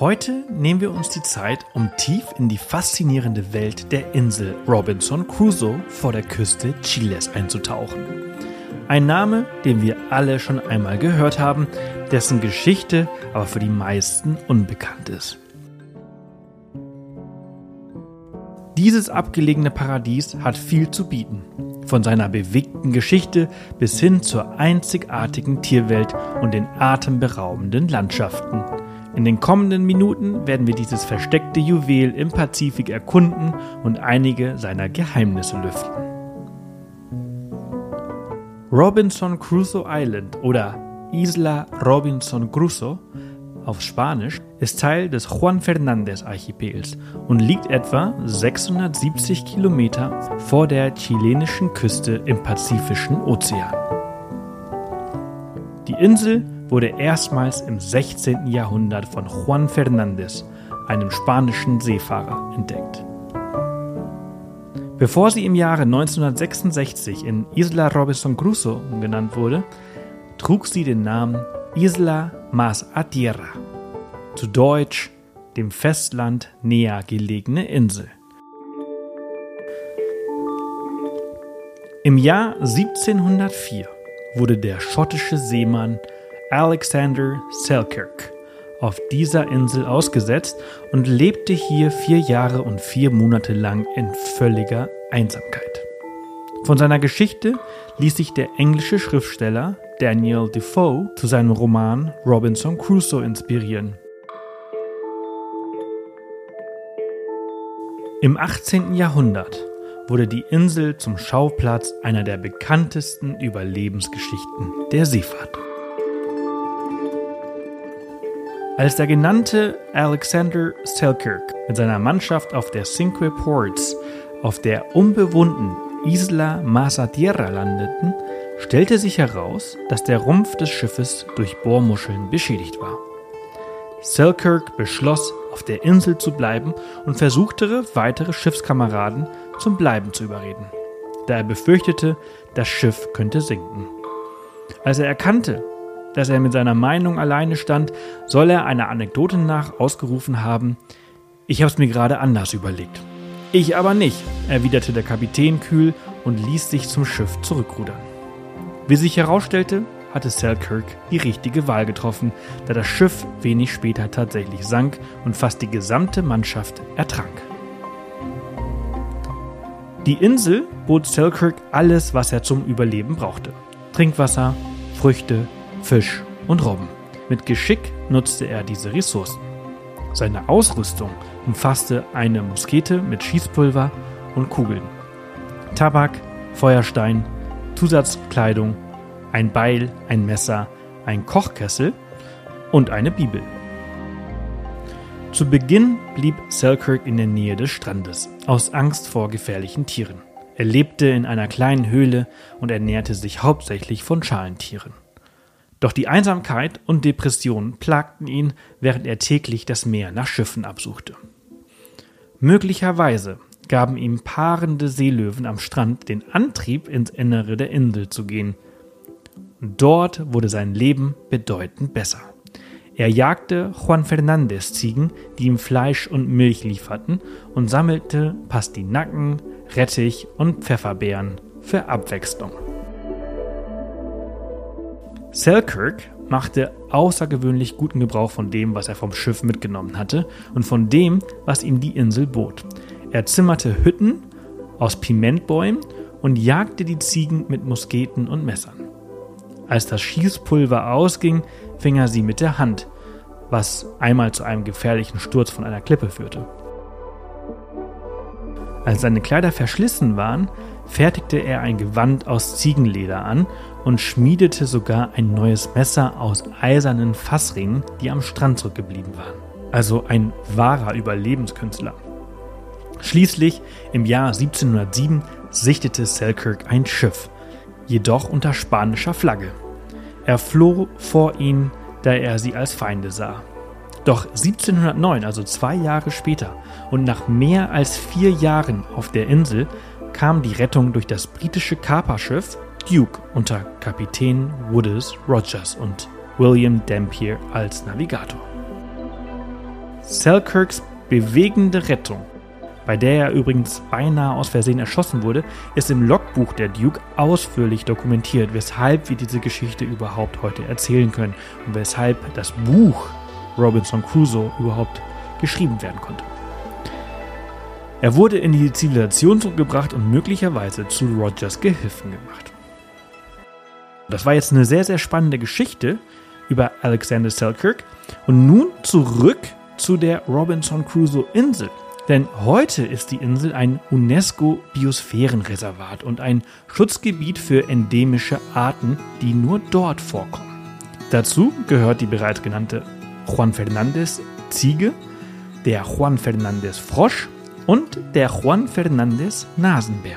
Heute nehmen wir uns die Zeit, um tief in die faszinierende Welt der Insel Robinson Crusoe vor der Küste Chiles einzutauchen. Ein Name, den wir alle schon einmal gehört haben, dessen Geschichte aber für die meisten unbekannt ist. Dieses abgelegene Paradies hat viel zu bieten. Von seiner bewegten Geschichte bis hin zur einzigartigen Tierwelt und den atemberaubenden Landschaften. In den kommenden Minuten werden wir dieses versteckte Juwel im Pazifik erkunden und einige seiner Geheimnisse lüften. Robinson Crusoe Island oder Isla Robinson Crusoe auf Spanisch ist Teil des Juan Fernández Archipels und liegt etwa 670 Kilometer vor der chilenischen Küste im Pazifischen Ozean. Die Insel wurde erstmals im 16. Jahrhundert von Juan Fernández, einem spanischen Seefahrer, entdeckt. Bevor sie im Jahre 1966 in Isla Robinson Crusoe umgenannt wurde, trug sie den Namen Isla Mas a Tierra, zu Deutsch dem Festland näher gelegene Insel. Im Jahr 1704 wurde der schottische Seemann Alexander Selkirk auf dieser Insel ausgesetzt und lebte hier vier Jahre und vier Monate lang in völliger Einsamkeit. Von seiner Geschichte ließ sich der englische Schriftsteller Daniel Defoe zu seinem Roman Robinson Crusoe inspirieren. Im 18. Jahrhundert wurde die Insel zum Schauplatz einer der bekanntesten Überlebensgeschichten der Seefahrt. Als der genannte Alexander Selkirk mit seiner Mannschaft auf der Cinque Ports auf der unbewohnten Isla Masatierra landeten, stellte sich heraus, dass der Rumpf des Schiffes durch Bohrmuscheln beschädigt war. Selkirk beschloss, auf der Insel zu bleiben und versuchte, weitere Schiffskameraden zum Bleiben zu überreden, da er befürchtete, das Schiff könnte sinken. Als er erkannte, dass er mit seiner Meinung alleine stand, soll er einer Anekdote nach ausgerufen haben, ich hab's mir gerade anders überlegt. Ich aber nicht, erwiderte der Kapitän kühl und ließ sich zum Schiff zurückrudern. Wie sich herausstellte, hatte Selkirk die richtige Wahl getroffen, da das Schiff wenig später tatsächlich sank und fast die gesamte Mannschaft ertrank. Die Insel bot Selkirk alles, was er zum Überleben brauchte. Trinkwasser, Früchte, Fisch und Robben. Mit Geschick nutzte er diese Ressourcen. Seine Ausrüstung umfasste eine Muskete mit Schießpulver und Kugeln, Tabak, Feuerstein, Zusatzkleidung, ein Beil, ein Messer, ein Kochkessel und eine Bibel. Zu Beginn blieb Selkirk in der Nähe des Strandes, aus Angst vor gefährlichen Tieren. Er lebte in einer kleinen Höhle und ernährte sich hauptsächlich von Schalentieren. Doch die Einsamkeit und Depressionen plagten ihn, während er täglich das Meer nach Schiffen absuchte. Möglicherweise gaben ihm paarende Seelöwen am Strand den Antrieb, ins Innere der Insel zu gehen. Dort wurde sein Leben bedeutend besser. Er jagte Juan Fernandez Ziegen, die ihm Fleisch und Milch lieferten, und sammelte Pastinaken, Rettich und Pfefferbeeren für Abwechslung. Selkirk machte außergewöhnlich guten Gebrauch von dem, was er vom Schiff mitgenommen hatte und von dem, was ihm die Insel bot. Er zimmerte Hütten aus Pimentbäumen und jagte die Ziegen mit Musketen und Messern. Als das Schießpulver ausging, fing er sie mit der Hand, was einmal zu einem gefährlichen Sturz von einer Klippe führte. Als seine Kleider verschlissen waren, fertigte er ein Gewand aus Ziegenleder an und schmiedete sogar ein neues Messer aus eisernen Fassringen, die am Strand zurückgeblieben waren. Also ein wahrer Überlebenskünstler. Schließlich im Jahr 1707 sichtete Selkirk ein Schiff, jedoch unter spanischer Flagge. Er floh vor ihnen, da er sie als Feinde sah. Doch 1709, also zwei Jahre später und nach mehr als vier Jahren auf der Insel, kam die Rettung durch das britische Kaperschiff Duke unter Kapitän Woodus Rogers und William Dampier als Navigator. Selkirks bewegende Rettung bei der er übrigens beinahe aus Versehen erschossen wurde, ist im Logbuch der Duke ausführlich dokumentiert, weshalb wir diese Geschichte überhaupt heute erzählen können und weshalb das Buch Robinson Crusoe überhaupt geschrieben werden konnte. Er wurde in die Zivilisation gebracht und möglicherweise zu Rogers Gehilfen gemacht. Das war jetzt eine sehr, sehr spannende Geschichte über Alexander Selkirk. Und nun zurück zu der Robinson Crusoe Insel. Denn heute ist die Insel ein UNESCO-Biosphärenreservat und ein Schutzgebiet für endemische Arten, die nur dort vorkommen. Dazu gehört die bereits genannte Juan Fernandez Ziege, der Juan Fernandez Frosch und der Juan Fernandez Nasenbär.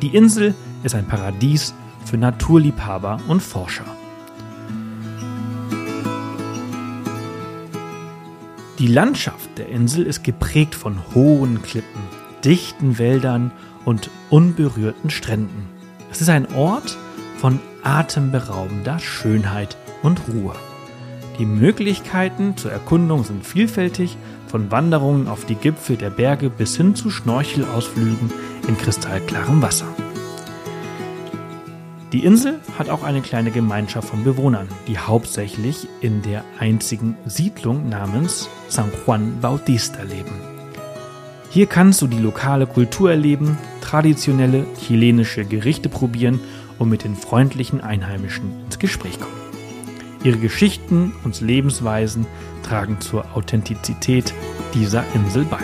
Die Insel ist ein Paradies für Naturliebhaber und Forscher. Die Landschaft der Insel ist geprägt von hohen Klippen, dichten Wäldern und unberührten Stränden. Es ist ein Ort von atemberaubender Schönheit und Ruhe. Die Möglichkeiten zur Erkundung sind vielfältig, von Wanderungen auf die Gipfel der Berge bis hin zu Schnorchelausflügen in kristallklarem Wasser. Die Insel hat auch eine kleine Gemeinschaft von Bewohnern, die hauptsächlich in der einzigen Siedlung namens San Juan Bautista leben. Hier kannst du die lokale Kultur erleben, traditionelle chilenische Gerichte probieren und mit den freundlichen Einheimischen ins Gespräch kommen. Ihre Geschichten und Lebensweisen tragen zur Authentizität dieser Insel bei.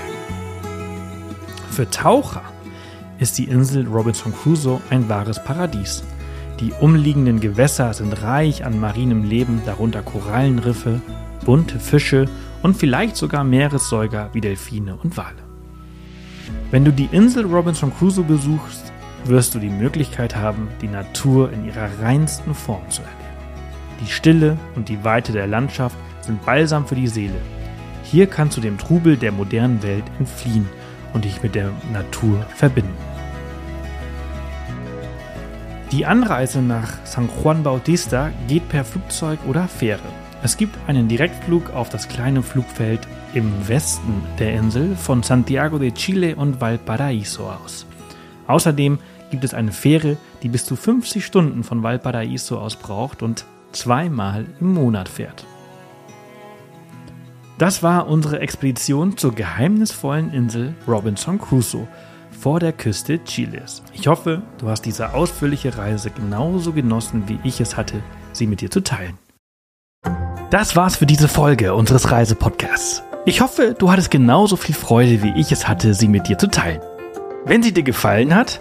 Für Taucher ist die Insel Robinson Crusoe ein wahres Paradies. Die umliegenden Gewässer sind reich an marinem Leben, darunter Korallenriffe, bunte Fische und vielleicht sogar Meeressäuger wie Delfine und Wale. Wenn du die Insel Robinson Crusoe besuchst, wirst du die Möglichkeit haben, die Natur in ihrer reinsten Form zu erleben. Die Stille und die Weite der Landschaft sind balsam für die Seele. Hier kannst du dem Trubel der modernen Welt entfliehen und dich mit der Natur verbinden. Die Anreise nach San Juan Bautista geht per Flugzeug oder Fähre. Es gibt einen Direktflug auf das kleine Flugfeld im Westen der Insel von Santiago de Chile und Valparaíso aus. Außerdem gibt es eine Fähre, die bis zu 50 Stunden von Valparaíso aus braucht und zweimal im Monat fährt. Das war unsere Expedition zur geheimnisvollen Insel Robinson Crusoe vor der Küste Chiles. Ich hoffe, du hast diese ausführliche Reise genauso genossen, wie ich es hatte, sie mit dir zu teilen. Das war's für diese Folge unseres Reisepodcasts. Ich hoffe, du hattest genauso viel Freude, wie ich es hatte, sie mit dir zu teilen. Wenn sie dir gefallen hat,